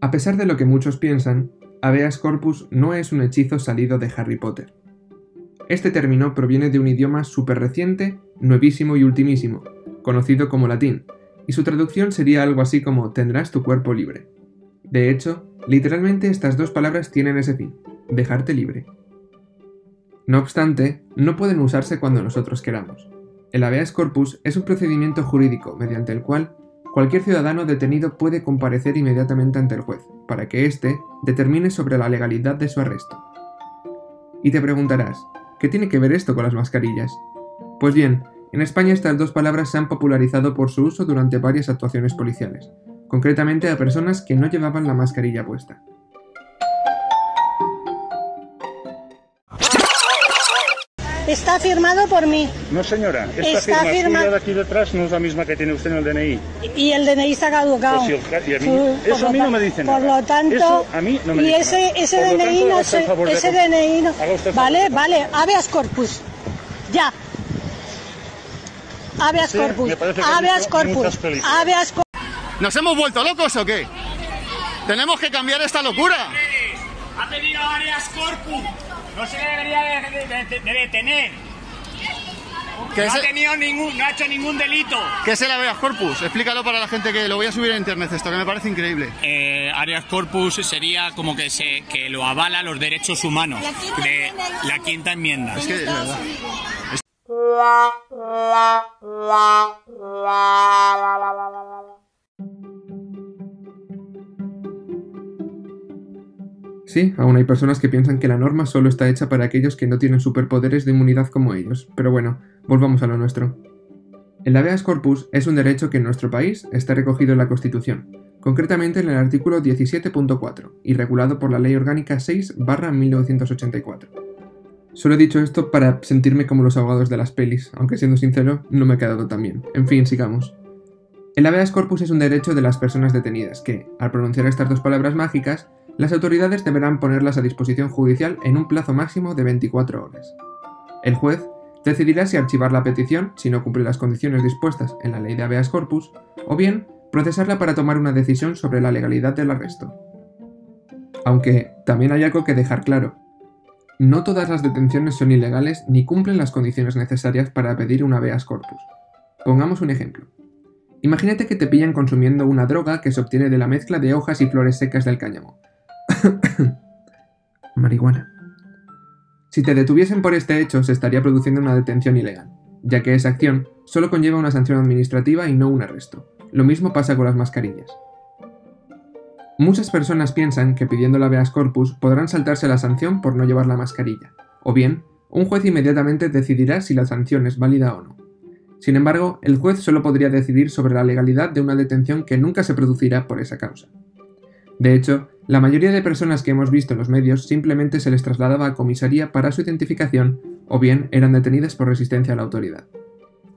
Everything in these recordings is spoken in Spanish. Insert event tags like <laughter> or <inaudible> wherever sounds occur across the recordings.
A pesar de lo que muchos piensan, habeas corpus no es un hechizo salido de Harry Potter. Este término proviene de un idioma súper reciente, nuevísimo y ultimísimo, conocido como latín, y su traducción sería algo así como tendrás tu cuerpo libre. De hecho, literalmente estas dos palabras tienen ese fin, dejarte libre. No obstante, no pueden usarse cuando nosotros queramos. El habeas corpus es un procedimiento jurídico mediante el cual cualquier ciudadano detenido puede comparecer inmediatamente ante el juez, para que éste determine sobre la legalidad de su arresto. Y te preguntarás, ¿qué tiene que ver esto con las mascarillas? Pues bien, en España estas dos palabras se han popularizado por su uso durante varias actuaciones policiales, concretamente a personas que no llevaban la mascarilla puesta. Está firmado por mí. No, señora. Esta Está firma de aquí detrás no es la misma que tiene usted en el DNI. Y el DNI está caducado. Pues y a mí- Sí, eso por a mí no me dice Por nada. lo tanto, Eso a mí no me y dice ese, nada. ese Por DNI tanto, no se, de ese DNI no. Vale, vale, habeas corpus. Ya. Habeas Sí, corpus. Habeas corpus. Habeas corpus. ¿Nos hemos vuelto locos o qué? Tenemos que cambiar esta locura. Ha pedido áreas corpus. No se le debería de, de- de- de detener. ¿Qué No es, ha, tenido ningún, no ha hecho ningún delito. qué es el habeas corpus? Explícalo para la gente que lo voy a subir a internet esto, que me parece increíble. Eh, áreas corpus sería como que se que lo avala los derechos humanos de la quinta enmienda. Es que, de verdad. Sí, aún hay personas que piensan que la norma solo está hecha para aquellos que no tienen superpoderes de inmunidad como ellos, pero bueno, volvamos a lo nuestro. El habeas corpus es un derecho que en nuestro país está recogido en la Constitución, concretamente en el artículo 17.4 y regulado por la Ley Orgánica 6-1984. Solo he dicho esto para sentirme como los abogados de las pelis, aunque siendo sincero, no me ha quedado tan bien. En fin, sigamos. El habeas corpus es un derecho de las personas detenidas que, al pronunciar estas dos palabras mágicas, las autoridades deberán ponerlas a disposición judicial en un plazo máximo de 24 horas. El juez decidirá si archivar la petición si no cumple las condiciones dispuestas en la ley de habeas corpus, o bien procesarla para tomar una decisión sobre la legalidad del arresto. Aunque también hay algo que dejar claro. No todas las detenciones son ilegales ni cumplen las condiciones necesarias para pedir un habeas corpus. Pongamos un ejemplo. Imagínate que te pillan consumiendo una droga que se obtiene de la mezcla de hojas y flores secas del cáñamo. <coughs> Marihuana. Si te detuviesen por este hecho, se estaría produciendo una detención ilegal, ya que esa acción solo conlleva una sanción administrativa y no un arresto. Lo mismo pasa con las mascarillas. Muchas personas piensan que pidiendo la habeas corpus podrán saltarse la sanción por no llevar la mascarilla, o bien, un juez inmediatamente decidirá si la sanción es válida o no. Sin embargo, el juez solo podría decidir sobre la legalidad de una detención que nunca se producirá por esa causa. De hecho, la mayoría de personas que hemos visto en los medios simplemente se les trasladaba a comisaría para su identificación o bien eran detenidas por resistencia a la autoridad.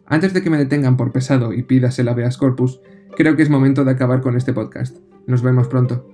Antes de que me detengan por pesado y pidas el habeas corpus, creo que es momento de acabar con este podcast. Nos vemos pronto.